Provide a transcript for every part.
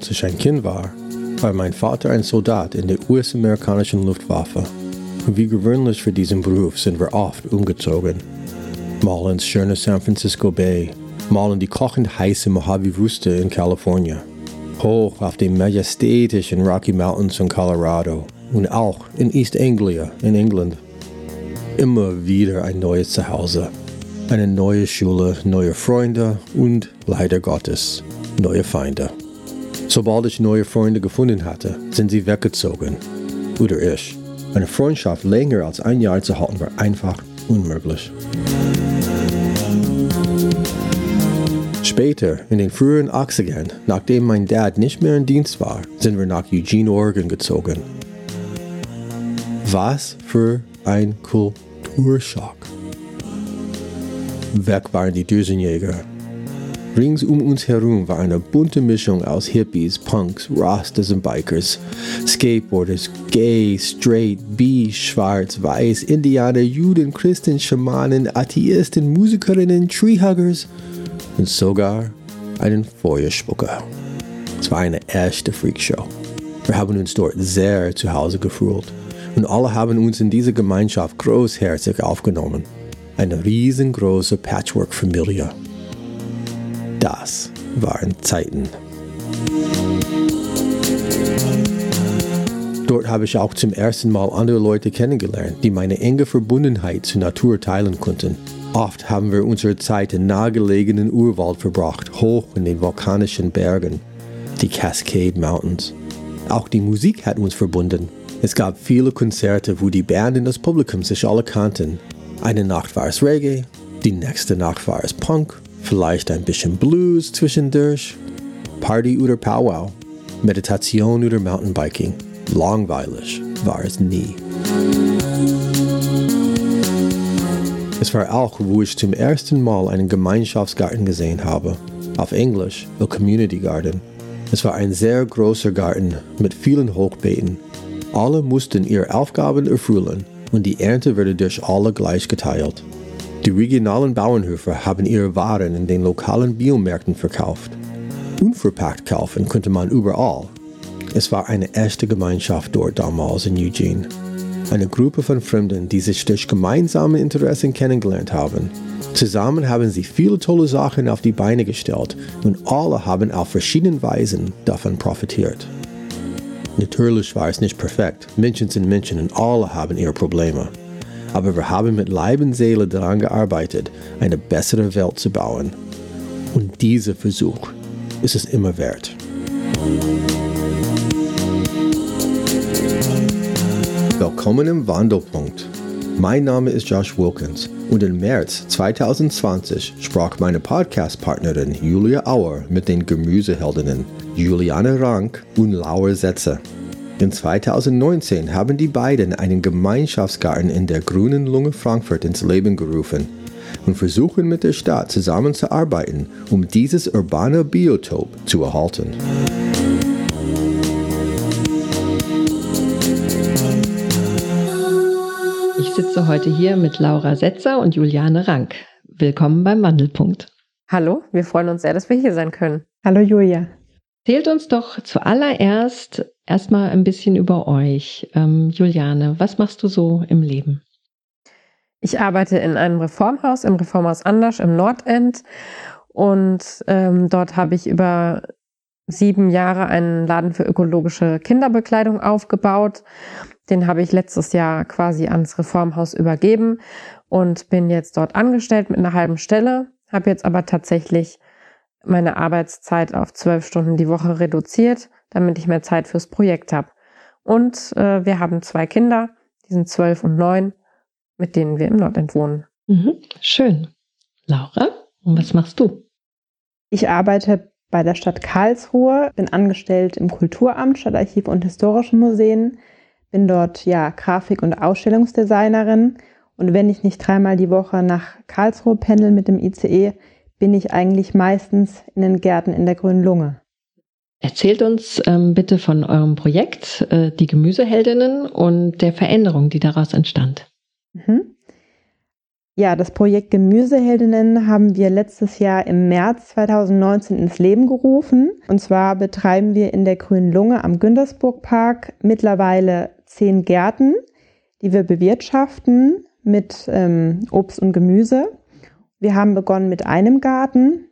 Als ich ein Kind war, war mein Vater ein Soldat in der US-amerikanischen Luftwaffe. Wie gewöhnlich für diesen Beruf sind wir oft umgezogen. Mal ins schöne San Francisco Bay, mal in die kochend heiße Mojave-Wüste in Kalifornien. Hoch auf den majestätischen Rocky Mountains in Colorado und auch in East Anglia in England. Immer wieder ein neues Zuhause, eine neue Schule, neue Freunde und leider Gottes neue Feinde. Sobald ich neue Freunde gefunden hatte, sind sie weggezogen. Oder ich. Eine Freundschaft länger als ein Jahr zu halten war einfach unmöglich. Später, in den frühen 80ern, nachdem mein Dad nicht mehr in Dienst war, sind wir nach Eugene, Oregon gezogen. Was für ein Kulturschock. Weg waren die Düsenjäger. Rings um uns herum war eine bunte Mischung aus Hippies, Punks, Rastas und Bikers, Skateboarders, Gay, Straight, Bi, Schwarz, Weiß, Indianer, Juden, Christen, Schamanen, Atheisten, Musikerinnen, Treehuggers und sogar einen Feuerspucker. Es war eine echte Freakshow. Wir haben uns dort sehr zu Hause gefühlt und alle haben uns in diese Gemeinschaft großherzig aufgenommen. Eine riesengroße Patchwork-Familie. Das waren Zeiten. Dort habe ich auch zum ersten Mal andere Leute kennengelernt, die meine enge Verbundenheit zur Natur teilen konnten. Oft haben wir unsere Zeit im nahegelegenen Urwald verbracht, hoch in den vulkanischen Bergen, die Cascade Mountains. Auch die Musik hat uns verbunden. Es gab viele Konzerte, wo die Band und das Publikum sich alle kannten. Eine Nacht war es Reggae, die nächste Nacht war es Punk, vielleicht ein bisschen Blues zwischendurch, Party oder Powwow, Meditation oder Mountainbiking. Langweilig war es nie. Es war auch, wo ich zum ersten Mal einen Gemeinschaftsgarten gesehen habe. Auf Englisch The Community Garden. Es war ein sehr großer Garten mit vielen Hochbeeten. Alle mussten ihre Aufgaben erfüllen und die Ernte wurde durch alle gleich geteilt. Die regionalen Bauernhöfe haben ihre Waren in den lokalen Biomärkten verkauft. Unverpackt kaufen konnte man überall. Es war eine echte Gemeinschaft dort damals in Eugene. Eine Gruppe von Fremden, die sich durch gemeinsame Interessen kennengelernt haben. Zusammen haben sie viele tolle Sachen auf die Beine gestellt und alle haben auf verschiedene Weisen davon profitiert. Natürlich war es nicht perfekt. Menschen sind Menschen und alle haben ihre Probleme. Aber wir haben mit Leib und Seele daran gearbeitet, eine bessere Welt zu bauen. Und dieser Versuch ist es immer wert. Willkommen im Wandelpunkt. Mein Name ist Josh Wilkins und im März 2020 sprach meine Podcast-Partnerin Julia Auer mit den Gemüseheldinnen Juliane Rank und Laura Setzer. In 2019 haben die beiden einen Gemeinschaftsgarten in der Grünen Lunge Frankfurt ins Leben gerufen und versuchen mit der Stadt zusammenzuarbeiten, um dieses urbane Biotop zu erhalten. Ich sitze heute hier mit Laura Setzer und Juliane Rank. Willkommen beim Wandelpunkt. Hallo, wir freuen uns sehr, dass wir hier sein können. Hallo Julia. Erzählt uns doch zuallererst erstmal ein bisschen über euch. Ähm, Juliane, was machst du so im Leben? Ich arbeite in einem Reformhaus, im Reformhaus Anders im Nordend. Und ähm, dort habe ich über sieben Jahre einen Laden für ökologische Kinderbekleidung aufgebaut. Den habe ich letztes Jahr quasi ans Reformhaus übergeben und bin jetzt dort angestellt mit einer halben Stelle, habe jetzt aber tatsächlich meine Arbeitszeit auf zwölf Stunden die Woche reduziert, damit ich mehr Zeit fürs Projekt habe. Und äh, wir haben zwei Kinder, die sind zwölf und neun, mit denen wir im Nordend wohnen. Mhm, schön. Laura, und was machst du? Ich arbeite bei der Stadt Karlsruhe, bin angestellt im Kulturamt, Stadtarchiv und Historischen Museen, bin dort ja Grafik- und Ausstellungsdesignerin und wenn ich nicht dreimal die Woche nach Karlsruhe pendel mit dem ICE, bin ich eigentlich meistens in den Gärten in der Grünen Lunge. Erzählt uns ähm, bitte von eurem Projekt, äh, die Gemüseheldinnen und der Veränderung, die daraus entstand. Mhm. Ja, das Projekt Gemüseheldinnen haben wir letztes Jahr im März 2019 ins Leben gerufen. Und zwar betreiben wir in der Grünen Lunge am Güntersburg-Park mittlerweile zehn Gärten, die wir bewirtschaften mit ähm, Obst und Gemüse. Wir haben begonnen mit einem Garten.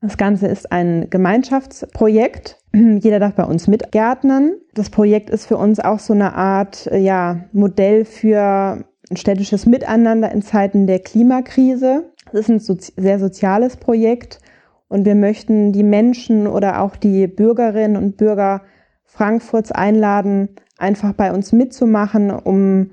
Das Ganze ist ein Gemeinschaftsprojekt. Jeder darf bei uns mitgärtnern. Das Projekt ist für uns auch so eine Art ja, Modell für ein städtisches Miteinander in Zeiten der Klimakrise. Es ist ein sozi sehr soziales Projekt und wir möchten die Menschen oder auch die Bürgerinnen und Bürger Frankfurts einladen, einfach bei uns mitzumachen, um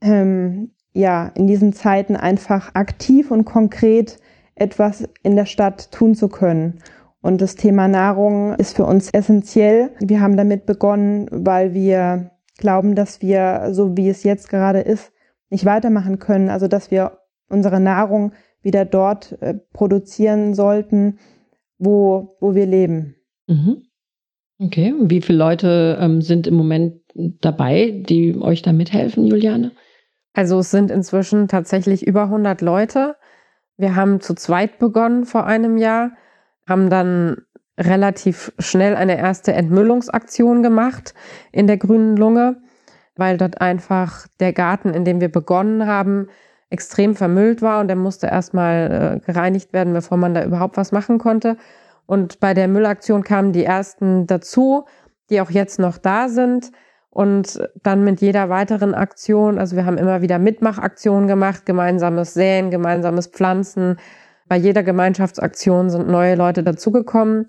ähm, ja in diesen Zeiten einfach aktiv und konkret etwas in der Stadt tun zu können. Und das Thema Nahrung ist für uns essentiell. Wir haben damit begonnen, weil wir glauben, dass wir, so wie es jetzt gerade ist, nicht weitermachen können. Also dass wir unsere Nahrung wieder dort äh, produzieren sollten, wo, wo wir leben. Mhm. Okay, und wie viele Leute ähm, sind im Moment dabei, die euch da mithelfen, Juliane? Also es sind inzwischen tatsächlich über 100 Leute. Wir haben zu zweit begonnen vor einem Jahr, haben dann relativ schnell eine erste Entmüllungsaktion gemacht in der grünen Lunge weil dort einfach der Garten, in dem wir begonnen haben, extrem vermüllt war und der musste erstmal äh, gereinigt werden, bevor man da überhaupt was machen konnte. Und bei der Müllaktion kamen die ersten dazu, die auch jetzt noch da sind. Und dann mit jeder weiteren Aktion, also wir haben immer wieder Mitmachaktionen gemacht, gemeinsames Säen, gemeinsames Pflanzen. Bei jeder Gemeinschaftsaktion sind neue Leute dazugekommen.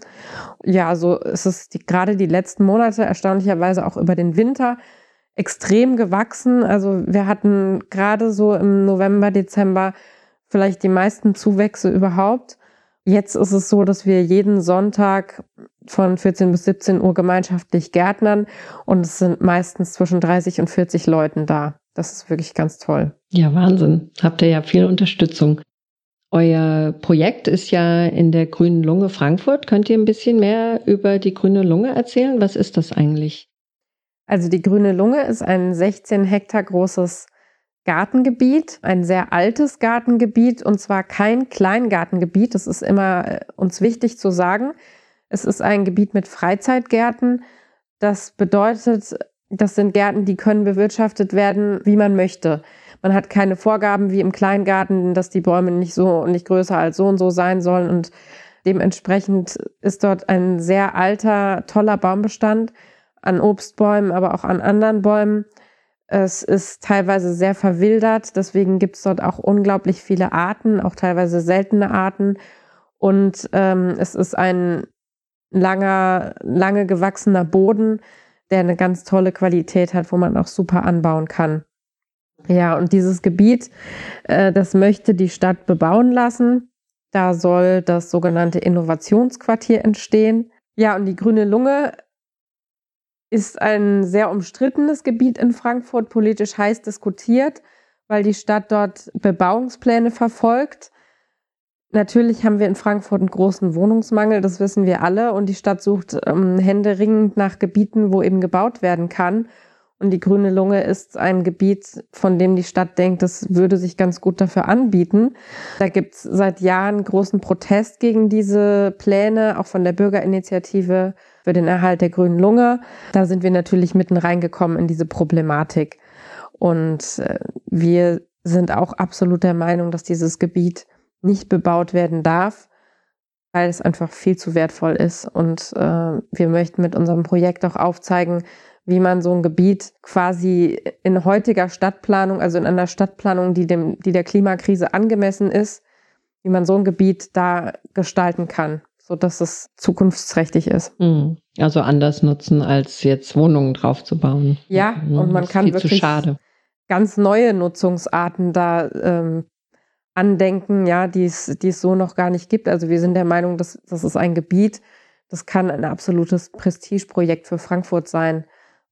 Ja, so ist es die, gerade die letzten Monate, erstaunlicherweise auch über den Winter, extrem gewachsen. Also wir hatten gerade so im November, Dezember vielleicht die meisten Zuwächse überhaupt. Jetzt ist es so, dass wir jeden Sonntag von 14 bis 17 Uhr gemeinschaftlich gärtnern und es sind meistens zwischen 30 und 40 Leuten da. Das ist wirklich ganz toll. Ja, Wahnsinn. Habt ihr ja viel Unterstützung. Euer Projekt ist ja in der Grünen Lunge Frankfurt. Könnt ihr ein bisschen mehr über die Grüne Lunge erzählen? Was ist das eigentlich? Also die Grüne Lunge ist ein 16 Hektar großes Gartengebiet, ein sehr altes Gartengebiet und zwar kein Kleingartengebiet. Das ist immer äh, uns wichtig zu sagen. Es ist ein Gebiet mit Freizeitgärten. Das bedeutet, das sind Gärten, die können bewirtschaftet werden, wie man möchte. Man hat keine Vorgaben wie im Kleingarten, dass die Bäume nicht so und nicht größer als so und so sein sollen. Und dementsprechend ist dort ein sehr alter, toller Baumbestand an Obstbäumen, aber auch an anderen Bäumen. Es ist teilweise sehr verwildert, deswegen gibt es dort auch unglaublich viele Arten, auch teilweise seltene Arten. Und ähm, es ist ein langer, lange gewachsener Boden, der eine ganz tolle Qualität hat, wo man auch super anbauen kann. Ja, und dieses Gebiet, äh, das möchte die Stadt bebauen lassen. Da soll das sogenannte Innovationsquartier entstehen. Ja, und die grüne Lunge ist ein sehr umstrittenes Gebiet in Frankfurt, politisch heiß diskutiert, weil die Stadt dort Bebauungspläne verfolgt. Natürlich haben wir in Frankfurt einen großen Wohnungsmangel, das wissen wir alle, und die Stadt sucht ähm, händeringend nach Gebieten, wo eben gebaut werden kann. Und die Grüne Lunge ist ein Gebiet, von dem die Stadt denkt, das würde sich ganz gut dafür anbieten. Da gibt es seit Jahren großen Protest gegen diese Pläne, auch von der Bürgerinitiative für den Erhalt der grünen Lunge. Da sind wir natürlich mitten reingekommen in diese Problematik. Und äh, wir sind auch absolut der Meinung, dass dieses Gebiet nicht bebaut werden darf, weil es einfach viel zu wertvoll ist. Und äh, wir möchten mit unserem Projekt auch aufzeigen, wie man so ein Gebiet quasi in heutiger Stadtplanung, also in einer Stadtplanung, die dem, die der Klimakrise angemessen ist, wie man so ein Gebiet da gestalten kann so dass es zukunftsträchtig ist. Mhm. Also anders nutzen, als jetzt Wohnungen draufzubauen. Ja, mhm. und man kann wirklich ganz neue Nutzungsarten da ähm, andenken, ja, die es, die es so noch gar nicht gibt. Also wir sind der Meinung, dass das ist ein Gebiet, das kann ein absolutes Prestigeprojekt für Frankfurt sein,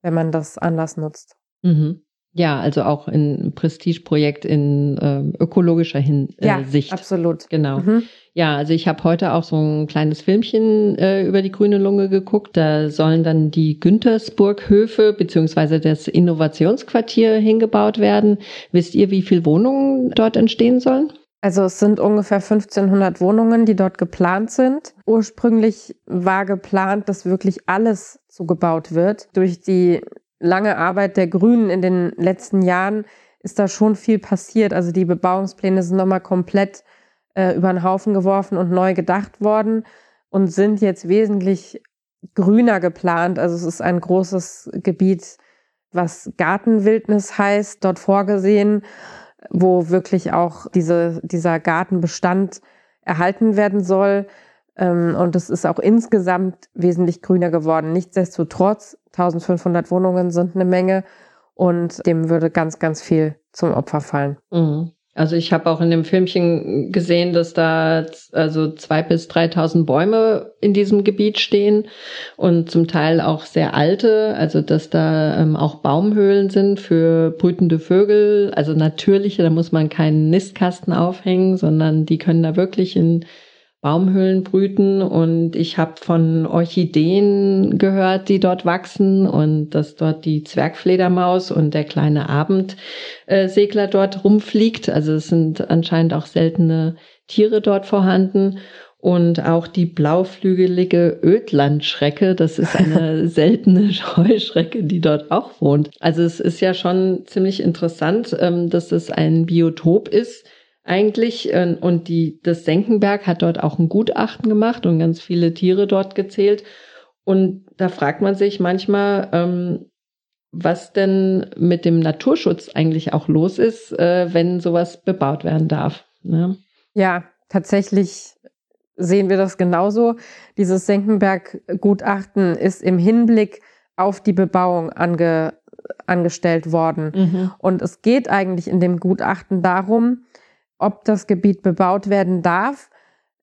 wenn man das anders nutzt. Mhm. Ja, also auch ein Prestigeprojekt in äh, ökologischer Hinsicht. ja, Absolut. Genau. Mhm. Ja, also ich habe heute auch so ein kleines Filmchen äh, über die grüne Lunge geguckt. Da sollen dann die Güntersburg-Höfe beziehungsweise das Innovationsquartier hingebaut werden. Wisst ihr, wie viele Wohnungen dort entstehen sollen? Also es sind ungefähr 1500 Wohnungen, die dort geplant sind. Ursprünglich war geplant, dass wirklich alles zugebaut wird. Durch die lange Arbeit der Grünen in den letzten Jahren ist da schon viel passiert. Also die Bebauungspläne sind nochmal komplett äh, über den Haufen geworfen und neu gedacht worden und sind jetzt wesentlich grüner geplant. Also es ist ein großes Gebiet, was Gartenwildnis heißt, dort vorgesehen wo wirklich auch diese, dieser Gartenbestand erhalten werden soll. Ähm, und es ist auch insgesamt wesentlich grüner geworden. Nichtsdestotrotz, 1500 Wohnungen sind eine Menge und dem würde ganz, ganz viel zum Opfer fallen. Mhm. Also ich habe auch in dem Filmchen gesehen, dass da also zwei bis 3.000 Bäume in diesem Gebiet stehen und zum Teil auch sehr alte, also dass da ähm, auch Baumhöhlen sind für brütende Vögel, also natürliche, da muss man keinen Nistkasten aufhängen, sondern die können da wirklich in Baumhöhlen brüten und ich habe von Orchideen gehört, die dort wachsen und dass dort die Zwergfledermaus und der kleine Abendsegler dort rumfliegt. Also es sind anscheinend auch seltene Tiere dort vorhanden und auch die blauflügelige Ödlandschrecke, das ist eine seltene Heuschrecke, die dort auch wohnt. Also es ist ja schon ziemlich interessant, ähm, dass es ein Biotop ist, eigentlich. Ähm, und die, das Senckenberg hat dort auch ein Gutachten gemacht und ganz viele Tiere dort gezählt. Und da fragt man sich manchmal, ähm, was denn mit dem Naturschutz eigentlich auch los ist, äh, wenn sowas bebaut werden darf. Ne? Ja, tatsächlich sehen wir das genauso. Dieses Senckenberg-Gutachten ist im Hinblick auf die Bebauung ange, angestellt worden. Mhm. Und es geht eigentlich in dem Gutachten darum, ob das Gebiet bebaut werden darf,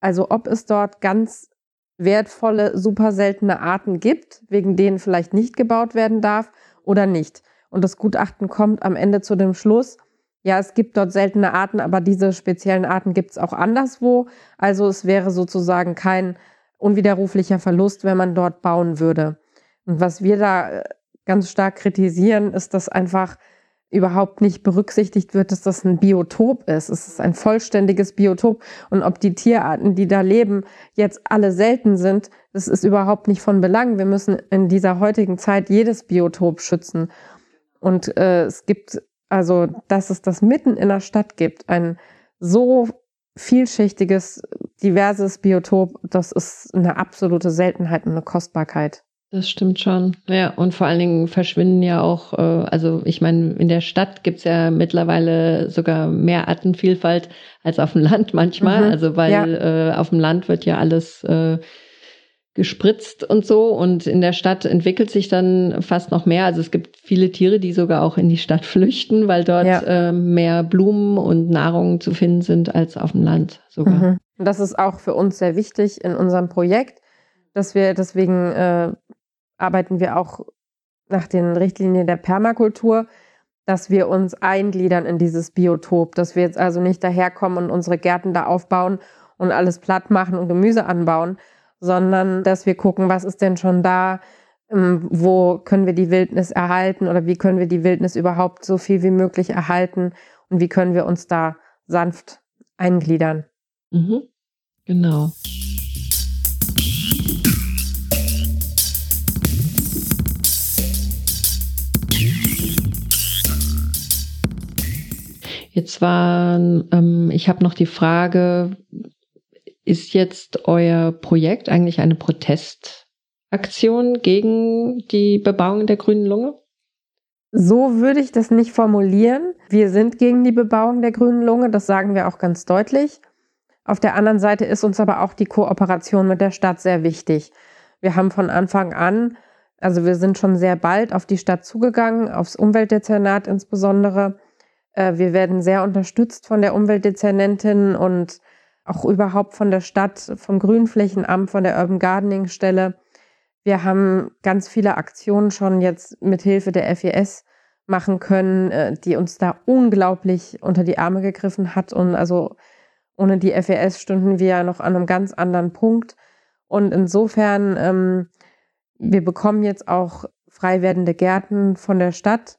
also ob es dort ganz wertvolle, super seltene Arten gibt, wegen denen vielleicht nicht gebaut werden darf oder nicht. Und das Gutachten kommt am Ende zu dem Schluss, ja, es gibt dort seltene Arten, aber diese speziellen Arten gibt es auch anderswo. Also es wäre sozusagen kein unwiderruflicher Verlust, wenn man dort bauen würde. Und was wir da äh, ganz stark kritisieren, ist, dass einfach überhaupt nicht berücksichtigt wird, dass das ein Biotop ist. Es ist ein vollständiges Biotop. Und ob die Tierarten, die da leben, jetzt alle selten sind, das ist überhaupt nicht von Belang. Wir müssen in dieser heutigen Zeit jedes Biotop schützen. Und äh, es gibt, also, dass es das mitten in der Stadt gibt, ein so vielschichtiges, diverses Biotop, das ist eine absolute Seltenheit und eine Kostbarkeit. Das stimmt schon. Ja, und vor allen Dingen verschwinden ja auch, äh, also ich meine, in der Stadt gibt's ja mittlerweile sogar mehr Artenvielfalt als auf dem Land manchmal. Mhm, also weil ja. äh, auf dem Land wird ja alles äh, gespritzt und so und in der Stadt entwickelt sich dann fast noch mehr. Also es gibt viele Tiere, die sogar auch in die Stadt flüchten, weil dort ja. äh, mehr Blumen und Nahrung zu finden sind als auf dem Land sogar. Mhm. Und das ist auch für uns sehr wichtig in unserem Projekt, dass wir deswegen äh, arbeiten wir auch nach den Richtlinien der Permakultur, dass wir uns eingliedern in dieses Biotop, dass wir jetzt also nicht daherkommen und unsere Gärten da aufbauen und alles platt machen und Gemüse anbauen, sondern dass wir gucken, was ist denn schon da, ähm, wo können wir die Wildnis erhalten oder wie können wir die Wildnis überhaupt so viel wie möglich erhalten und wie können wir uns da sanft eingliedern. Mhm. Genau. Jetzt war, ähm, ich habe noch die Frage, ist jetzt euer Projekt eigentlich eine Protestaktion gegen die Bebauung der grünen Lunge? So würde ich das nicht formulieren. Wir sind gegen die Bebauung der grünen Lunge, das sagen wir auch ganz deutlich. Auf der anderen Seite ist uns aber auch die Kooperation mit der Stadt sehr wichtig. Wir haben von Anfang an, also wir sind schon sehr bald auf die Stadt zugegangen, aufs Umweltdezernat insbesondere, wir werden sehr unterstützt von der Umweltdezernentin und auch überhaupt von der Stadt, vom Grünflächenamt, von der Urban Gardening Stelle. Wir haben ganz viele Aktionen schon jetzt mit Hilfe der FES machen können, äh, die uns da unglaublich unter die Arme gegriffen hat und also Ohne die FES stünden wir ja noch an einem ganz anderen Punkt. Und insofern, ähm, wir bekommen jetzt auch frei werdende Gärten von der Stadt.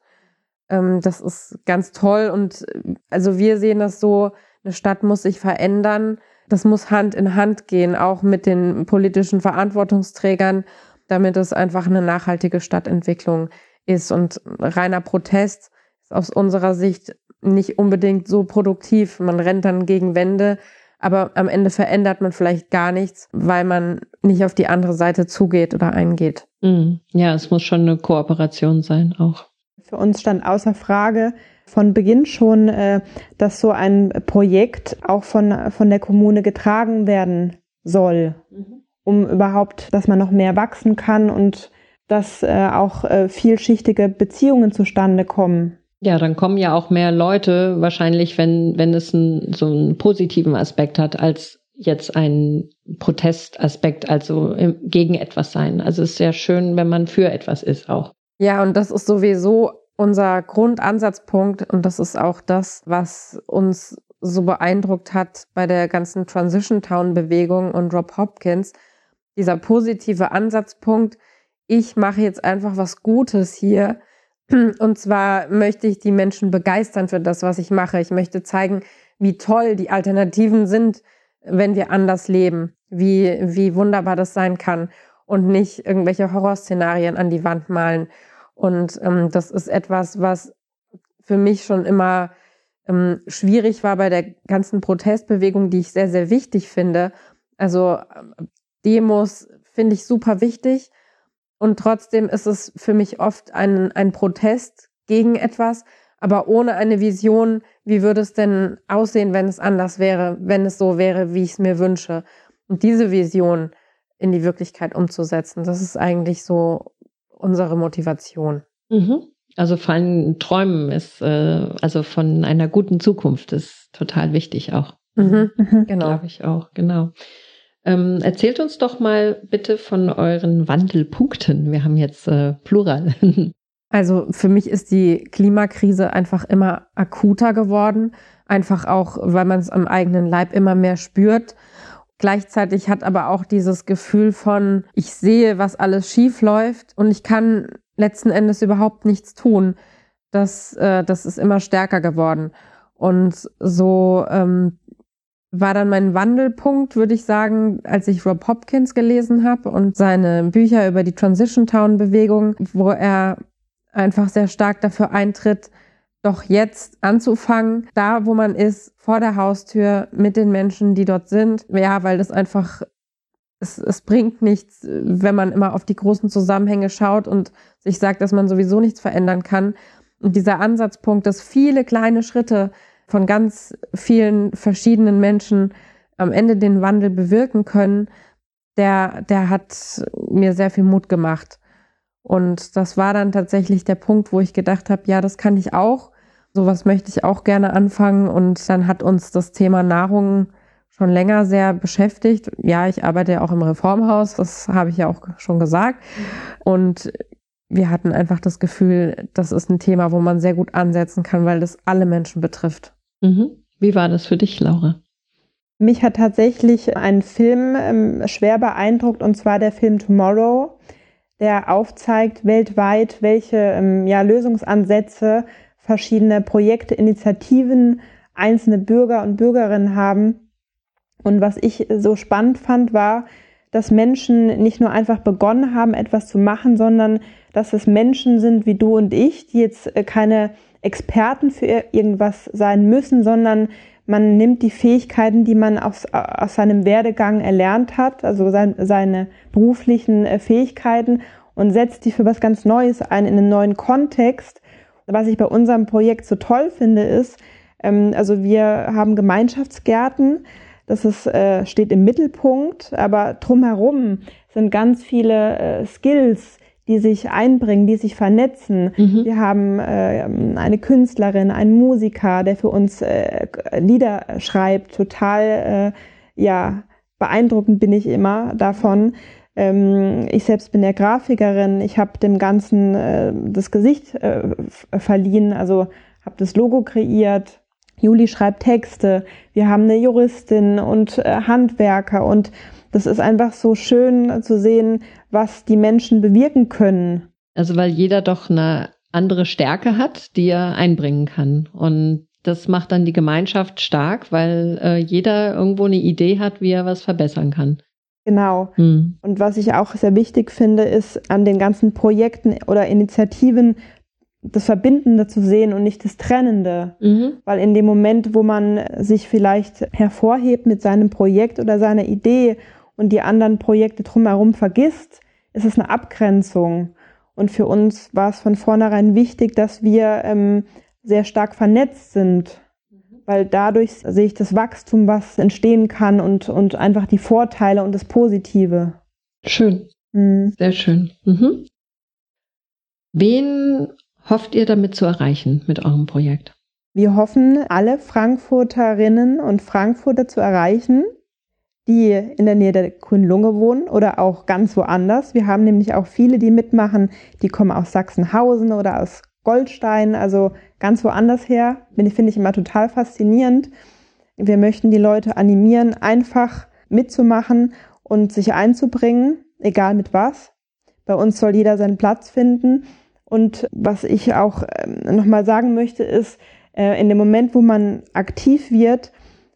Ähm, das ist ganz toll. Und also wir sehen das so, eine Stadt muss sich verändern. Das muss Hand in Hand gehen, auch mit den politischen Verantwortungsträgern, damit es einfach eine nachhaltige Stadtentwicklung ist. Und reiner Protest ist aus unserer Sicht nicht unbedingt so produktiv. Man rennt dann gegen Wände, aber am Ende verändert man vielleicht gar nichts, weil man nicht auf die andere Seite zugeht oder eingeht. Mhm. Ja, es muss schon eine Kooperation sein auch. Für uns stand außer Frage von Beginn schon, äh, dass so ein Projekt auch von, von der Kommune getragen werden soll, mhm. um überhaupt, dass man noch mehr wachsen kann und dass äh, auch äh, vielschichtige Beziehungen zustande kommen. Ja, dann kommen ja auch mehr Leute wahrscheinlich, wenn, wenn es einen, so einen positiven Aspekt hat, als jetzt ein Protestaspekt, also gegen etwas sein. Also es ist sehr schön, wenn man für etwas ist auch. Ja, und das ist sowieso unser Grundansatzpunkt und das ist auch das, was uns so beeindruckt hat bei der ganzen Transition Town Bewegung und Rob Hopkins. Dieser positive Ansatzpunkt, ich mache jetzt einfach was Gutes hier und zwar möchte ich die Menschen begeistern für das, was ich mache. Ich möchte zeigen, wie toll die Alternativen sind, wenn wir anders leben, wie, wie wunderbar das sein kann und nicht irgendwelche Horrorszenarien an die Wand malen. Und ähm, das ist etwas, was für mich schon immer ähm, schwierig war bei der ganzen Protestbewegung, die ich sehr, sehr wichtig finde. Also ähm, Demos finde ich super wichtig, und trotzdem ist es für mich oft ein, ein Protest gegen etwas, aber ohne eine Vision, wie würde es denn aussehen, wenn es anders wäre, wenn es so wäre, wie ich es mir wünsche. Und diese Vision in die Wirklichkeit umzusetzen, das ist eigentlich so unsere Motivation. Mhm. Also vor allem Träumen ist, äh, also von einer guten Zukunft ist total wichtig auch. Mhm. Mhm. Genau. Glaube ich auch, genau. Ähm, erzählt uns doch mal bitte von euren Wandelpunkten. Wir haben jetzt äh, Plural. Also für mich ist die Klimakrise einfach immer akuter geworden, einfach auch, weil man es am eigenen Leib immer mehr spürt. Gleichzeitig hat aber auch dieses Gefühl von, ich sehe, was alles schief läuft und ich kann letzten Endes überhaupt nichts tun. Das, äh, das ist immer stärker geworden. Und so ähm, war dann mein Wandelpunkt, würde ich sagen, als ich Rob Hopkins gelesen habe und seine Bücher über die Transition Town Bewegung, wo er einfach sehr stark dafür eintritt, doch jetzt anzufangen, da wo man ist, vor der Haustür mit den Menschen, die dort sind. Ja, weil das einfach, es, es bringt nichts, wenn man immer auf die großen Zusammenhänge schaut und sich sagt, dass man sowieso nichts verändern kann. Und dieser Ansatzpunkt, dass viele kleine Schritte von ganz vielen verschiedenen Menschen am Ende den Wandel bewirken können, der, der hat mir sehr viel Mut gemacht. Und das war dann tatsächlich der Punkt, wo ich gedacht habe, ja, das kann ich auch. Sowas möchte ich auch gerne anfangen. Und dann hat uns das Thema Nahrung schon länger sehr beschäftigt. Ja, ich arbeite ja auch im Reformhaus, das habe ich ja auch schon gesagt. Und wir hatten einfach das Gefühl, das ist ein Thema, wo man sehr gut ansetzen kann, weil das alle Menschen betrifft. Mhm. Wie war das für dich, Laura? Mich hat tatsächlich ein Film ähm, schwer beeindruckt, und zwar der Film Tomorrow, der aufzeigt weltweit, welche ähm, ja, Lösungsansätze verschiedene Projekte, Initiativen, einzelne Bürger und Bürgerinnen haben. Und was ich so spannend fand, war, dass Menschen nicht nur einfach begonnen haben, etwas zu machen, sondern dass es Menschen sind wie du und ich, die jetzt äh, keine Experten für irgendwas sein müssen, sondern man nimmt die Fähigkeiten, die man aus, aus seinem Werdegang erlernt hat, also sein, seine beruflichen äh, Fähigkeiten und setzt die für was ganz Neues ein, in einen neuen Kontext. Was ich bei unserem Projekt so toll finde, ist, ähm, also wir haben Gemeinschaftsgärten, das ist, äh, steht im Mittelpunkt, aber drumherum sind ganz viele äh, Skills, die sich einbringen, die sich vernetzen. Mhm. Wir haben äh, eine Künstlerin, einen Musiker, der für uns äh, Lieder schreibt. Total, äh, ja, beeindruckend bin ich immer davon. Ähm, ich selbst bin ja Grafikerin. Ich habe dem Ganzen äh, das Gesicht äh, verliehen, also habe das Logo kreiert. Juli schreibt Texte, wir haben eine Juristin und äh, Handwerker und das ist einfach so schön zu sehen, was die Menschen bewirken können. Also weil jeder doch eine andere Stärke hat, die er einbringen kann. Und das macht dann die Gemeinschaft stark, weil äh, jeder irgendwo eine Idee hat, wie er was verbessern kann. Genau. Hm. Und was ich auch sehr wichtig finde, ist an den ganzen Projekten oder Initiativen das Verbindende zu sehen und nicht das Trennende. Mhm. Weil in dem Moment, wo man sich vielleicht hervorhebt mit seinem Projekt oder seiner Idee und die anderen Projekte drumherum vergisst, ist es eine Abgrenzung. Und für uns war es von vornherein wichtig, dass wir ähm, sehr stark vernetzt sind, mhm. Weil dadurch sehe ich das Wachstum, was entstehen kann und, und einfach die Vorteile und das Positive. Schön. Mhm. Sehr schön. Mhm. Wen hofft ihr damit zu erreichen mit eurem Projekt? Wir hoffen, alle Frankfurterinnen und Frankfurter zu erreichen, die in der Nähe der Grünen Lunge wohnen oder auch ganz woanders. Wir haben nämlich auch viele, die mitmachen, die kommen aus Sachsenhausen oder aus Goldstein, also ganz woanders her. Finde ich immer total faszinierend. Wir möchten die Leute animieren, einfach mitzumachen und sich einzubringen, egal mit was. Bei uns soll jeder seinen Platz finden. Und was ich auch ähm, nochmal sagen möchte, ist, äh, in dem Moment, wo man aktiv wird,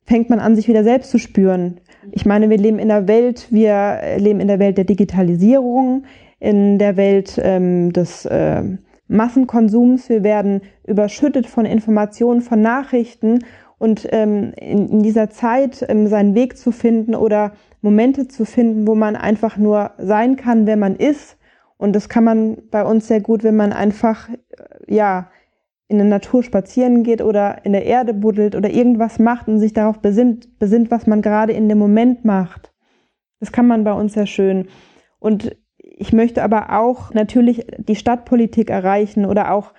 fängt man an, sich wieder selbst zu spüren. Ich meine, wir leben in der Welt, wir leben in der Welt der Digitalisierung, in der Welt ähm, des äh, Massenkonsums. Wir werden überschüttet von Informationen, von Nachrichten und ähm, in, in, dieser Zeit ähm, seinen Weg zu finden oder Momente zu finden, wo man einfach nur sein kann, wer man ist. Und das kann man bei uns sehr gut, wenn man einfach, äh, ja, in der Natur spazieren geht oder in der Erde buddelt oder irgendwas macht und sich darauf besinnt, besinnt, was man gerade in dem Moment macht. Das kann man bei uns sehr schön. Und ich möchte aber auch natürlich die Stadtpolitik erreichen oder auch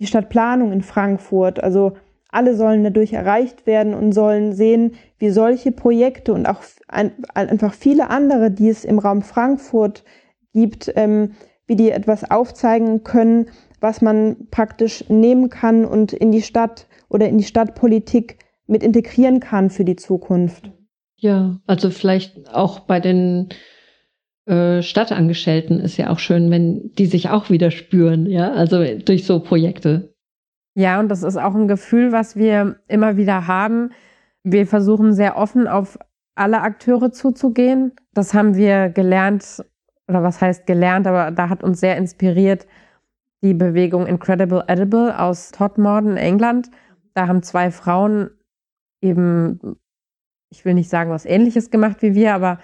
die Stadtplanung in Frankfurt. Also alle sollen dadurch erreicht werden und sollen sehen, wie solche Projekte und auch ein, einfach viele andere, die es im Raum Frankfurt gibt, ähm, wie die etwas aufzeigen können, was man praktisch nehmen kann und in die Stadt oder in die Stadtpolitik mit integrieren kann für die Zukunft. Ja, also vielleicht auch bei den äh, Stadtangestellten ist ja auch schön, wenn die sich auch wieder spüren, ja, also durch so Projekte. Ja, und das ist auch ein Gefühl, was wir immer wieder haben. Wir versuchen sehr offen auf alle Akteure zuzugehen. Das haben wir gelernt, oder was heißt gelernt, aber da hat uns sehr inspiriert die Bewegung Incredible Edible aus Todmorden, England. Da haben zwei Frauen eben, ich will nicht sagen, was ähnliches gemacht wie wir, aber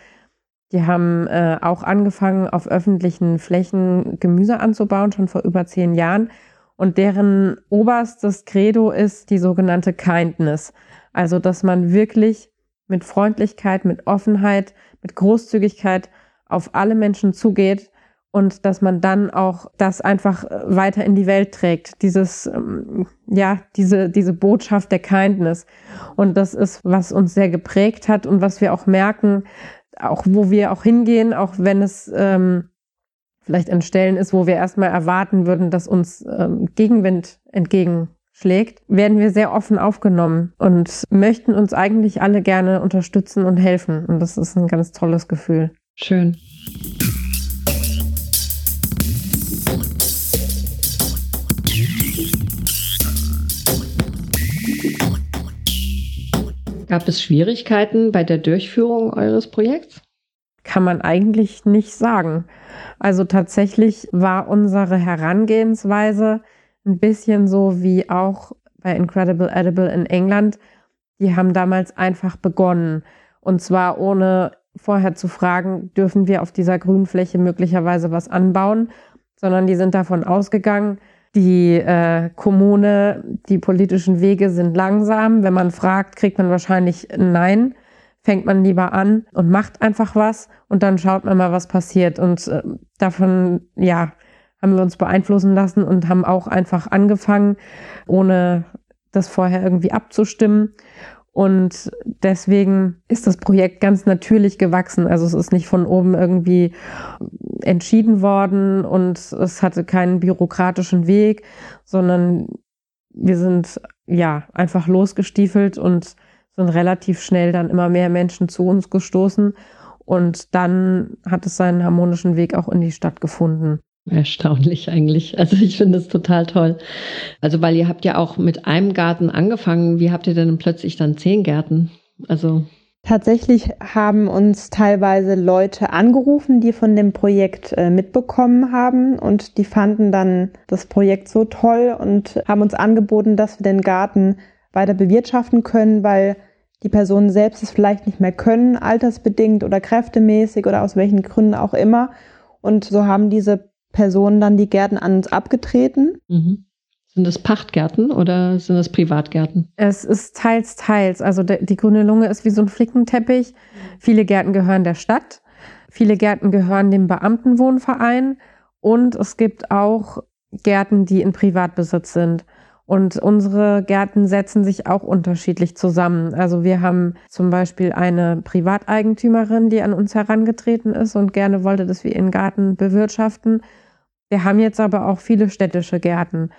die haben äh, auch angefangen, auf öffentlichen Flächen Gemüse anzubauen, schon vor über zehn Jahren. Und deren oberstes Credo ist die sogenannte Kindness. Also, dass man wirklich mit Freundlichkeit, mit Offenheit, mit Großzügigkeit auf alle Menschen zugeht und dass man dann auch das einfach äh, weiter in die Welt trägt. Dieses, ähm, ja, diese, diese Botschaft der Kindness. Und das ist, was uns sehr geprägt hat und was wir auch merken, auch wo wir auch hingehen, auch wenn es ähm, vielleicht an Stellen ist, wo wir erstmal erwarten würden, dass uns ähm, Gegenwind entgegenschlägt, werden wir sehr offen aufgenommen und möchten uns eigentlich alle gerne unterstützen und helfen. Und das ist ein ganz tolles Gefühl. Schön. Gab es Schwierigkeiten bei der Durchführung eures Projekts? Kann man eigentlich nicht sagen. Also tatsächlich war unsere Herangehensweise ein bisschen so wie auch bei Incredible Edible in England. Die haben damals einfach begonnen. Und zwar ohne vorher zu fragen, dürfen wir auf dieser Grünfläche möglicherweise was anbauen, sondern die sind davon ausgegangen, die äh, Kommune, die politischen Wege sind langsam. Wenn man fragt, kriegt man wahrscheinlich Nein. Fängt man lieber an und macht einfach was und dann schaut man mal, was passiert. Und äh, davon, ja, haben wir uns beeinflussen lassen und haben auch einfach angefangen, ohne das vorher irgendwie abzustimmen. Und deswegen ist das Projekt ganz natürlich gewachsen. Also es ist nicht von oben irgendwie entschieden worden und es hatte keinen bürokratischen Weg, sondern wir sind ja einfach losgestiefelt und sind relativ schnell dann immer mehr Menschen zu uns gestoßen. Und dann hat es seinen harmonischen Weg auch in die Stadt gefunden. Erstaunlich eigentlich. Also ich finde es total toll. Also weil ihr habt ja auch mit einem Garten angefangen. Wie habt ihr denn plötzlich dann zehn Gärten? Also Tatsächlich haben uns teilweise Leute angerufen, die von dem Projekt äh, mitbekommen haben und die fanden dann das Projekt so toll und haben uns angeboten, dass wir den Garten weiter bewirtschaften können, weil die Personen selbst es vielleicht nicht mehr können, altersbedingt oder kräftemäßig oder aus welchen Gründen auch immer. Und so haben diese Personen dann die Gärten an uns abgetreten. Mhm. Sind das Pachtgärten oder sind das Privatgärten? Es ist teils, teils. Also die grüne Lunge ist wie so ein Flickenteppich. Viele Gärten gehören der Stadt. Viele Gärten gehören dem Beamtenwohnverein. Und es gibt auch Gärten, die in Privatbesitz sind. Und unsere Gärten setzen sich auch unterschiedlich zusammen. Also wir haben zum Beispiel eine Privateigentümerin, die an uns herangetreten ist und gerne wollte, dass wir ihren Garten bewirtschaften. Wir haben jetzt aber auch viele städtische Gärten.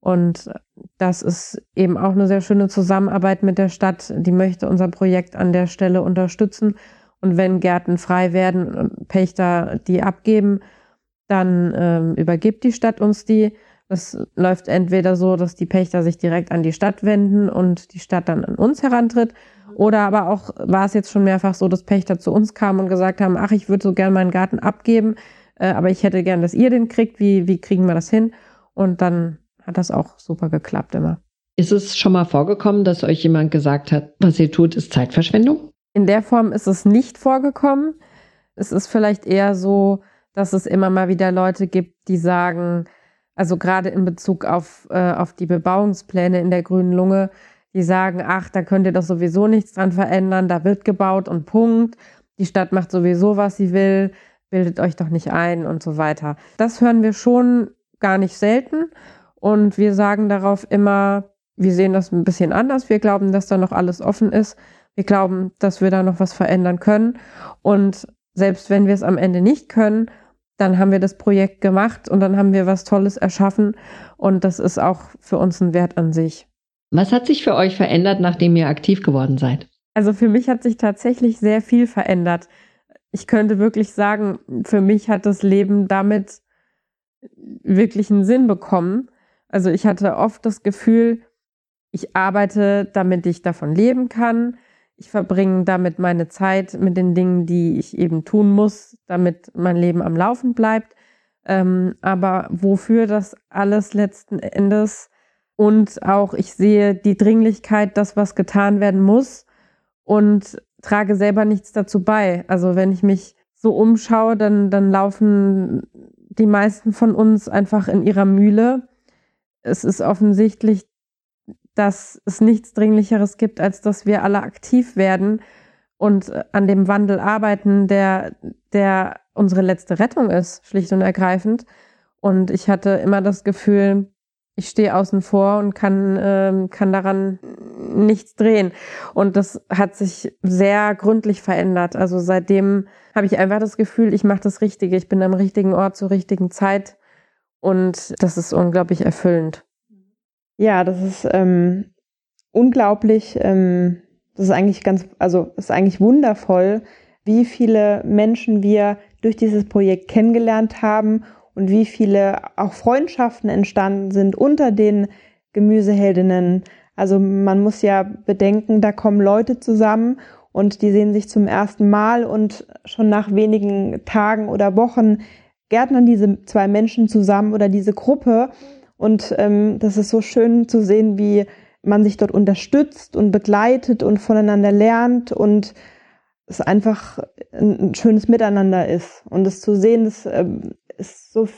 Und das ist eben auch eine sehr schöne Zusammenarbeit mit der Stadt. Die möchte unser Projekt an der Stelle unterstützen. Und wenn Gärten frei werden und Pächter die abgeben, dann ähm, übergibt die Stadt uns die. Das läuft entweder so, dass die Pächter sich direkt an die Stadt wenden und die Stadt dann an uns herantritt. Oder aber auch war es jetzt schon mehrfach so, dass Pächter zu uns kamen und gesagt haben, ach, ich würde so gern meinen Garten abgeben, äh, aber ich hätte gern, dass ihr den kriegt. Wie, wie kriegen wir das hin? Und dann hat das auch super geklappt immer. Ist es schon mal vorgekommen, dass euch jemand gesagt hat, was ihr tut, ist Zeitverschwendung? In der Form ist es nicht vorgekommen. Es ist vielleicht eher so, dass es immer mal wieder Leute gibt, die sagen, also gerade in Bezug auf, äh, auf die Bebauungspläne in der grünen Lunge, die sagen, ach, da könnt ihr doch sowieso nichts dran verändern, da wird gebaut und Punkt. Die Stadt macht sowieso, was sie will, bildet euch doch nicht ein und so weiter. Das hören wir schon gar nicht selten. Und wir sagen darauf immer, wir sehen das ein bisschen anders. Wir glauben, dass da noch alles offen ist. Wir glauben, dass wir da noch was verändern können. Und selbst wenn wir es am Ende nicht können, dann haben wir das Projekt gemacht und dann haben wir was Tolles erschaffen. Und das ist auch für uns ein Wert an sich. Was hat sich für euch verändert, nachdem ihr aktiv geworden seid? Also für mich hat sich tatsächlich sehr viel verändert. Ich könnte wirklich sagen, für mich hat das Leben damit wirklich einen Sinn bekommen. Also ich hatte oft das Gefühl, ich arbeite, damit ich davon leben kann. Ich verbringe damit meine Zeit mit den Dingen, die ich eben tun muss, damit mein Leben am Laufen bleibt. Ähm, aber wofür das alles letzten Endes und auch ich sehe die Dringlichkeit, dass was getan werden muss und trage selber nichts dazu bei. Also wenn ich mich so umschaue, dann, dann laufen die meisten von uns einfach in ihrer Mühle es ist offensichtlich, dass es nichts Dringlicheres gibt, als dass wir alle aktiv werden und äh, an dem Wandel arbeiten, der, der unsere letzte Rettung ist, schlicht und ergreifend. Und ich hatte immer das Gefühl, ich stehe außen vor und kann, ähm, kann daran nichts drehen. Und das hat sich sehr gründlich verändert. Also seitdem habe ich einfach das Gefühl, ich mache das Richtige. Ich bin am richtigen Ort zur richtigen Zeit. Und das ist unglaublich erfüllend. Ja, das ist ähm, unglaublich. Ähm, das ist eigentlich ganz, also ist eigentlich wundervoll, wie viele Menschen wir durch dieses Projekt kennengelernt haben und wie viele auch Freundschaften entstanden sind unter den Gemüseheldinnen. Also man muss ja bedenken, da kommen Leute zusammen und die sehen sich zum ersten Mal und schon nach wenigen Tagen oder Wochen gärtnern diese zwei Menschen zusammen oder diese Gruppe. Und ähm, das ist so schön zu sehen, wie man sich dort unterstützt und begleitet und voneinander lernt und es einfach ein, schönes Miteinander ist. Und es zu sehen, das ähm, ist so,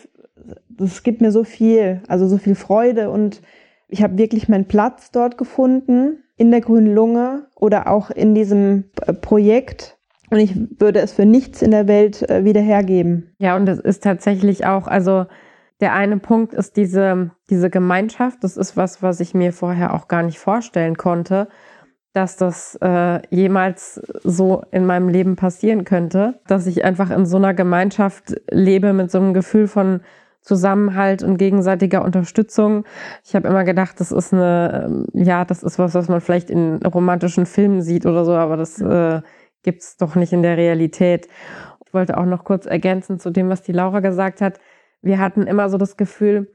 das gibt mir so viel, also so viel Freude und ich habe wirklich meinen Platz dort gefunden in der grünen Lunge oder auch in diesem äh, Projekt und ich würde es für nichts in der Welt äh, wieder hergeben. Ja, und es ist tatsächlich auch, also der eine Punkt ist diese, diese Gemeinschaft. Das ist was, was ich mir vorher auch gar nicht vorstellen konnte, dass das äh, jemals so in meinem Leben passieren könnte, dass ich einfach in so einer Gemeinschaft lebe mit so einem Gefühl von Zusammenhalt und gegenseitiger Unterstützung. Ich habe immer gedacht, das ist eine, ähm, ja, das ist was, was man vielleicht in romantischen Filmen sieht oder so, aber das äh, gibt es doch nicht in der Realität. Ich wollte auch noch kurz ergänzen zu dem, was die Laura gesagt hat. Wir hatten immer so das Gefühl,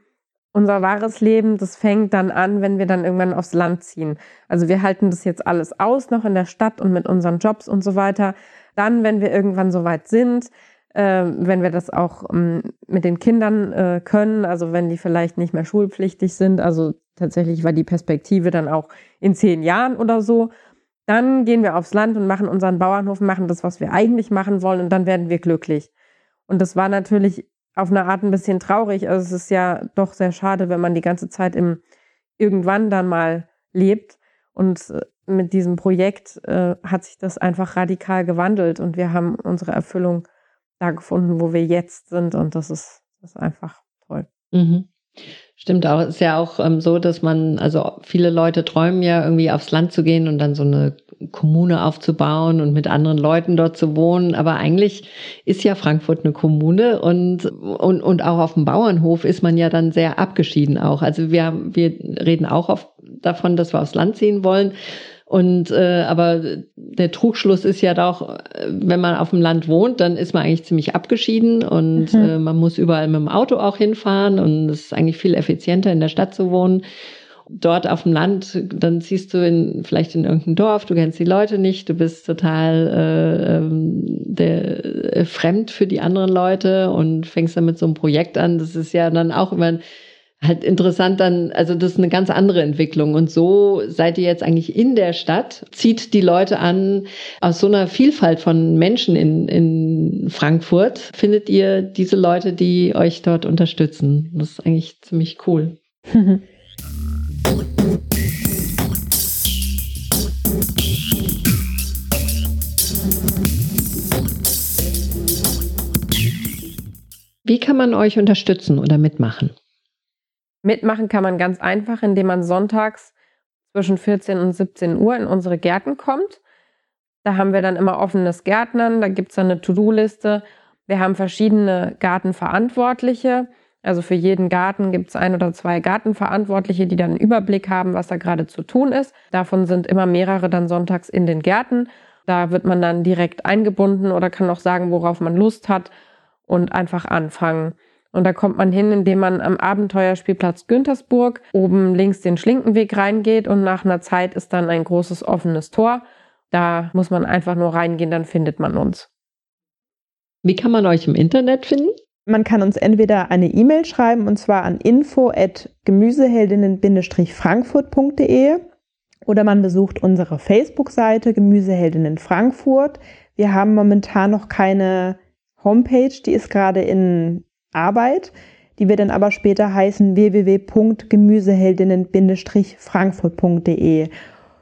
unser wahres Leben, das fängt dann an, wenn wir dann irgendwann aufs Land ziehen. Also wir halten das jetzt alles aus, noch in der Stadt und mit unseren Jobs und so weiter. Dann, wenn wir irgendwann so weit sind, äh, wenn wir das auch ähm, mit den Kindern äh, können, also wenn die vielleicht nicht mehr schulpflichtig sind, also tatsächlich war die Perspektive dann auch in zehn Jahren oder so, dann gehen wir aufs Land und machen unseren Bauernhof, machen das, was wir eigentlich machen wollen und dann werden wir glücklich. Und das war natürlich auf eine Art ein bisschen traurig. Also es ist ja doch sehr schade, wenn man die ganze Zeit im irgendwann dann mal lebt. Und äh, mit diesem Projekt äh, hat sich das einfach radikal gewandelt und wir haben unsere Erfüllung da gefunden, wo wir jetzt sind. Und das ist, das ist einfach toll. Mhm. Stimmt auch. Ist ja auch ähm, so, dass man, also viele Leute träumen ja irgendwie aufs Land zu gehen und dann so eine Kommune aufzubauen und mit anderen Leuten dort zu wohnen. Aber eigentlich ist ja Frankfurt eine Kommune und, und, und auch auf dem Bauernhof ist man ja dann sehr abgeschieden auch. Also wir, wir reden auch oft davon, dass wir aufs Land ziehen wollen. Und äh, aber der Trugschluss ist ja doch, wenn man auf dem Land wohnt, dann ist man eigentlich ziemlich abgeschieden und mhm. äh, man muss überall mit dem Auto auch hinfahren und es ist eigentlich viel effizienter in der Stadt zu wohnen. Dort auf dem Land, dann ziehst du in, vielleicht in irgendein Dorf, du kennst die Leute nicht, du bist total äh, ähm, der, äh, fremd für die anderen Leute und fängst dann mit so einem Projekt an. Das ist ja dann auch immer halt interessant dann, also das ist eine ganz andere Entwicklung. Und so seid ihr jetzt eigentlich in der Stadt, zieht die Leute an aus so einer Vielfalt von Menschen in, in Frankfurt. Findet ihr diese Leute, die euch dort unterstützen? Das ist eigentlich ziemlich cool. Wie kann man euch unterstützen oder mitmachen? Mitmachen kann man ganz einfach, indem man sonntags zwischen 14 und 17 Uhr in unsere Gärten kommt. Da haben wir dann immer offenes Gärtnern, da gibt es dann eine To-Do-Liste. Wir haben verschiedene Gartenverantwortliche. Also für jeden Garten gibt es ein oder zwei Gartenverantwortliche, die dann einen Überblick haben, was da gerade zu tun ist. Davon sind immer mehrere dann sonntags in den Gärten. Da wird man dann direkt eingebunden oder kann auch sagen, worauf man Lust hat und einfach anfangen. Und da kommt man hin, indem man am Abenteuerspielplatz Güntersburg oben links den Schlinkenweg reingeht und nach einer Zeit ist dann ein großes offenes Tor. Da muss man einfach nur reingehen, dann findet man uns. Wie kann man euch im Internet finden? Man kann uns entweder eine E-Mail schreiben und zwar an info@gemüseheldinnen-frankfurt.de oder man besucht unsere Facebook-Seite Gemüseheldinnen Frankfurt. Wir haben momentan noch keine Homepage, die ist gerade in Arbeit. Die wird dann aber später heißen www.gemüseheldinnen-frankfurt.de.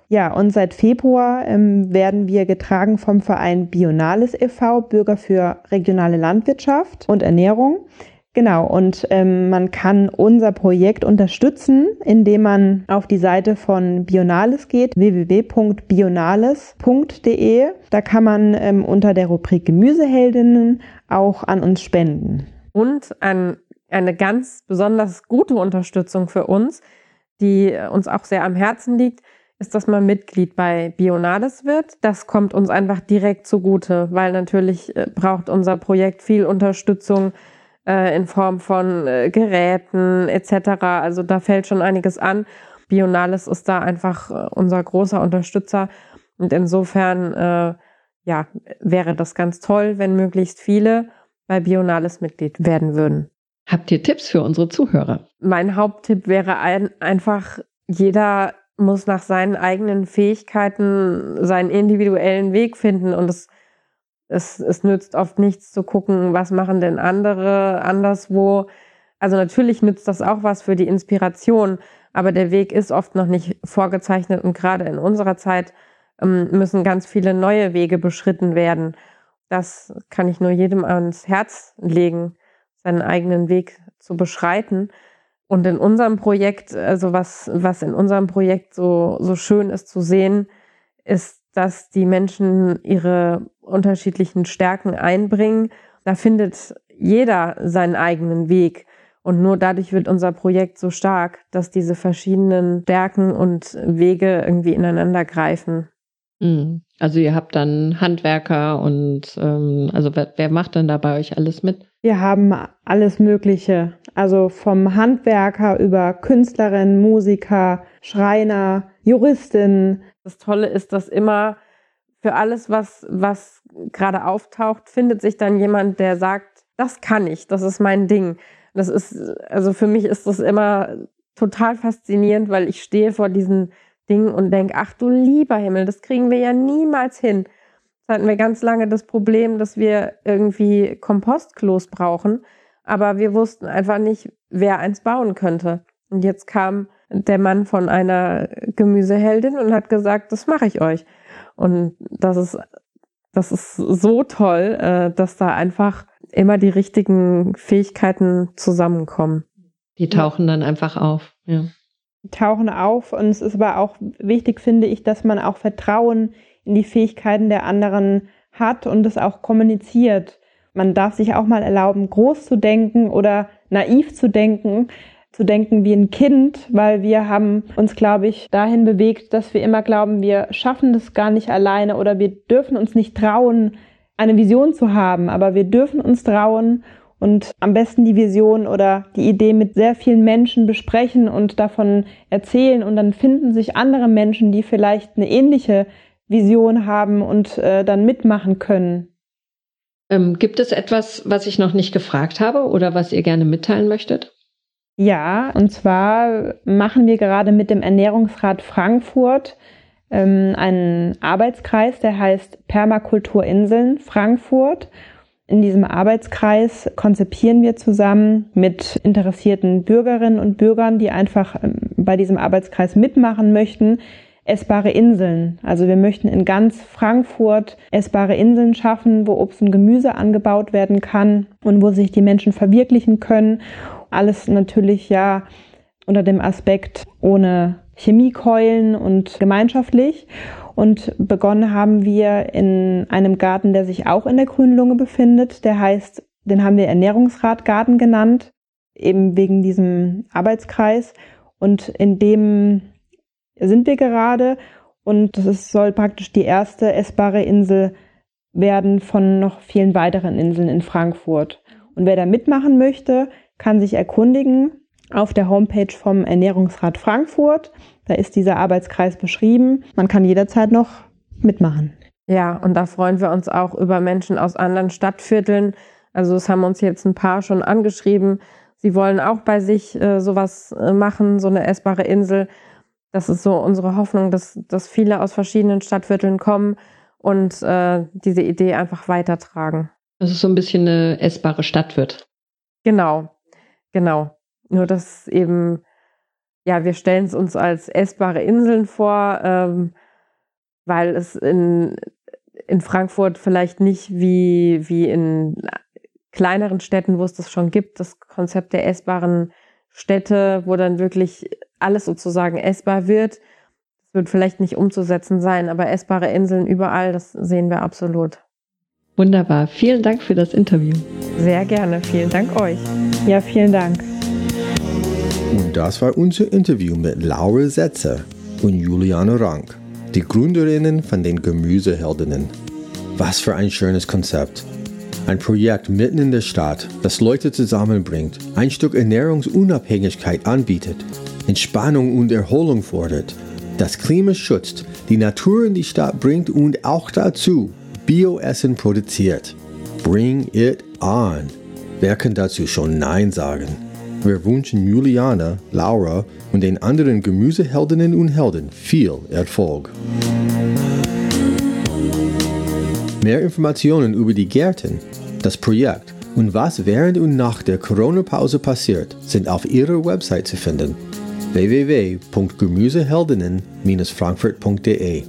Ja, und seit Februar ähm, werden wir getragen vom Verein Bionales e.V., Bürger für regionale Landwirtschaft und Ernährung. Genau, und ähm, man kann unser Projekt unterstützen, indem man auf die Seite von Bionales geht, www.bionales.de. Da kann man ähm, unter der Rubrik Gemüseheldinnen auch an uns spenden. Und ein, eine ganz besonders gute Unterstützung für uns, die uns auch sehr am Herzen liegt, ist, dass man Mitglied bei Bionades wird. Das kommt uns einfach direkt zugute, weil natürlich äh, braucht unser Projekt viel Unterstützung äh, in Form von äh, Geräten etc. Also da fällt schon einiges an. Bionales ist da einfach äh, unser großer Unterstützer und insofern äh, ja wäre das ganz toll, wenn möglichst viele bei Bionales Mitglied werden würden. Habt ihr Tipps für unsere Zuhörer? Mein Haupttipp wäre ein, einfach, jeder muss nach seinen eigenen Fähigkeiten seinen individuellen Weg finden und es, es, es nützt oft nichts zu gucken, was machen denn andere anderswo. Also natürlich nützt das auch was für die Inspiration, aber der Weg ist oft noch nicht vorgezeichnet und gerade in unserer Zeit ähm, müssen ganz viele neue Wege beschritten werden. Das kann ich nur jedem ans Herz legen, seinen eigenen Weg zu beschreiten. Und in unserem Projekt, also was, was in unserem Projekt so, so schön ist zu sehen, ist, dass die Menschen ihre unterschiedlichen Stärken einbringen. Da findet jeder seinen eigenen Weg. Und nur dadurch wird unser Projekt so stark, dass diese verschiedenen Stärken und Wege irgendwie ineinander greifen. Mhm. Also ihr habt dann Handwerker und ähm, also wer, wer macht denn da bei euch alles mit? Wir haben alles Mögliche. Also vom Handwerker über Künstlerin, Musiker, Schreiner, Juristin. Das Tolle ist, dass immer für alles, was, was gerade auftaucht, findet sich dann jemand, der sagt, das kann ich, das ist mein Ding. Das ist, also für mich ist das immer total faszinierend, weil ich stehe vor diesen Dingen und denke, ach du lieber Himmel, das kriegen wir ja niemals hin. Das hatten wir ganz lange das Problem, dass wir irgendwie Kompostklos brauchen, aber wir wussten einfach nicht, wer eins bauen könnte. Und jetzt kam der Mann von einer Gemüseheldin und hat gesagt, das mache ich euch. Und das ist, das ist so toll, äh, dass da einfach immer die richtigen Fähigkeiten zusammenkommen. Die tauchen dann einfach auf, ja. Tauchen auf und es ist aber auch wichtig, finde ich, dass man auch Vertrauen in die Fähigkeiten der anderen hat und es auch kommuniziert. Man darf sich auch mal erlauben, groß zu denken oder naiv zu denken, zu denken wie ein Kind, weil wir haben uns, glaube ich, dahin bewegt, dass wir immer glauben, wir schaffen das gar nicht alleine oder wir dürfen uns nicht trauen, eine Vision zu haben, aber wir dürfen uns trauen und am besten die Vision oder die Idee mit sehr vielen Menschen besprechen und davon erzählen und dann finden sich andere Menschen, die vielleicht eine ähnliche Vision haben und äh, dann mitmachen können. Ähm, gibt es etwas, was ich noch nicht gefragt habe oder was ihr gerne mitteilen möchtet? Ja, und zwar machen wir gerade mit dem Ernährungsrat Frankfurt ähm, einen Arbeitskreis, der heißt Permakulturinseln Frankfurt. In diesem Arbeitskreis konzipieren wir zusammen mit interessierten Bürgerinnen und Bürgern, die einfach ähm, bei diesem Arbeitskreis mitmachen möchten, essbare Inseln. Also wir möchten in ganz Frankfurt essbare Inseln schaffen, wo Obst und Gemüse angebaut werden kann und wo sich die Menschen verwirklichen können alles natürlich ja unter dem Aspekt ohne Chemiekeulen und gemeinschaftlich. Und begonnen haben wir in einem Garten, der sich auch in der Grünen Lunge befindet. Der heißt, den haben wir Ernährungsratgarten genannt, eben wegen diesem Arbeitskreis. Und in dem sind wir gerade. Und das soll praktisch die erste essbare Insel werden von noch vielen weiteren Inseln in Frankfurt. Und wer da mitmachen möchte, kann sich erkundigen auf der Homepage vom Ernährungsrat Frankfurt. Da ist dieser Arbeitskreis beschrieben. Man kann jederzeit noch mitmachen. Ja, und da freuen wir uns auch über Menschen aus anderen Stadtvierteln. Also es haben uns jetzt ein paar schon angeschrieben. Sie wollen auch bei sich äh, sowas äh, machen, so eine essbare Insel. Das ist so unsere Hoffnung, dass, dass viele aus verschiedenen Stadtvierteln kommen und äh, diese Idee einfach weitertragen. Dass es so ein bisschen eine essbare Stadt wird. Genau, Genau. Nur dass eben, ja, wir stellen es uns als essbare Inseln vor, ähm, weil es in, in Frankfurt vielleicht nicht wie, wie in kleineren Städten, wo es das schon gibt, das Konzept der essbaren Städte, wo dann wirklich alles sozusagen essbar wird. Das wird vielleicht nicht umzusetzen sein, aber essbare Inseln überall, das sehen wir absolut. Wunderbar. Vielen Dank für das Interview. Sehr gerne. Vielen Dank euch. Ja, vielen Dank. Und das war unser Interview mit Laura Setzer und Juliane Rank, die Gründerinnen von den Gemüseheldinnen. Was für ein schönes Konzept. Ein Projekt mitten in der Stadt, das Leute zusammenbringt, ein Stück Ernährungsunabhängigkeit anbietet, Entspannung und Erholung fordert, das Klima schützt, die Natur in die Stadt bringt und auch dazu Bioessen produziert. Bring it on! Wer kann dazu schon Nein sagen? Wir wünschen Juliana, Laura und den anderen Gemüseheldinnen und Helden viel Erfolg. Mehr Informationen über die Gärten, das Projekt und was während und nach der Corona-Pause passiert, sind auf ihrer Website zu finden www.gemüseheldinnen-frankfurt.de.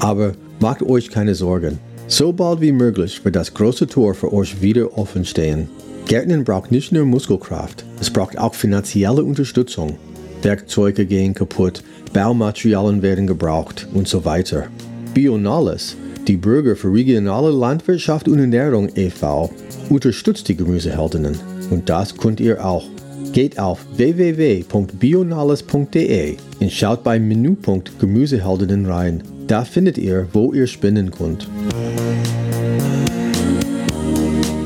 Aber macht euch keine Sorgen. So bald wie möglich wird das große Tor für euch wieder offen stehen. Gärtnern braucht nicht nur Muskelkraft, es braucht auch finanzielle Unterstützung. Werkzeuge gehen kaputt, Baumaterialien werden gebraucht und so weiter. Bionales, die Bürger für regionale Landwirtschaft und Ernährung e.V., unterstützt die Gemüseheldinnen und das könnt ihr auch. Geht auf www.bionales.de und schaut beim Menüpunkt Gemüseheldinnen rein. Da findet ihr, wo ihr spinnen könnt.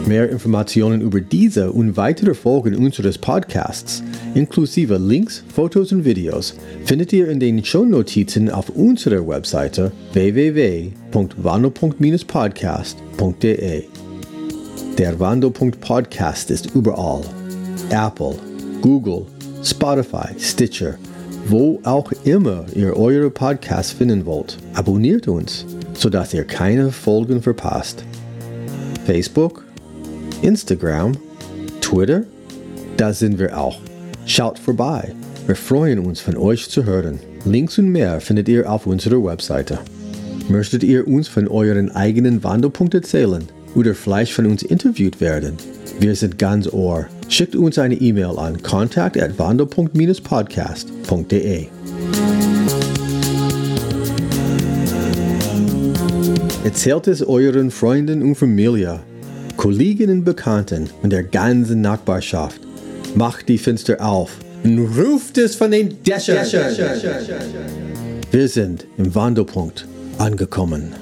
Mehr Informationen über diese und weitere Folgen unseres Podcasts, inklusive Links, Fotos und Videos, findet ihr in den Shownotizen auf unserer Webseite www.wando.-podcast.de. Der Wando.podcast ist überall. Apple, Google, Spotify, Stitcher, wo auch immer ihr eure Podcasts finden wollt. Abonniert uns, sodass ihr keine Folgen verpasst. Facebook, Instagram, Twitter, da sind wir auch. Schaut vorbei. Wir freuen uns, von euch zu hören. Links und mehr findet ihr auf unserer Webseite. Möchtet ihr uns von euren eigenen Wandelpunkten erzählen oder vielleicht von uns interviewt werden? Wir sind ganz ohr. Schickt uns eine E-Mail an kontakt@wando.-podcast.de. Erzählt es euren Freunden und Familie, Kollegen und Bekannten und der ganzen Nachbarschaft. Macht die Fenster auf und ruft es von den Dächern. Wir sind im Wandelpunkt angekommen.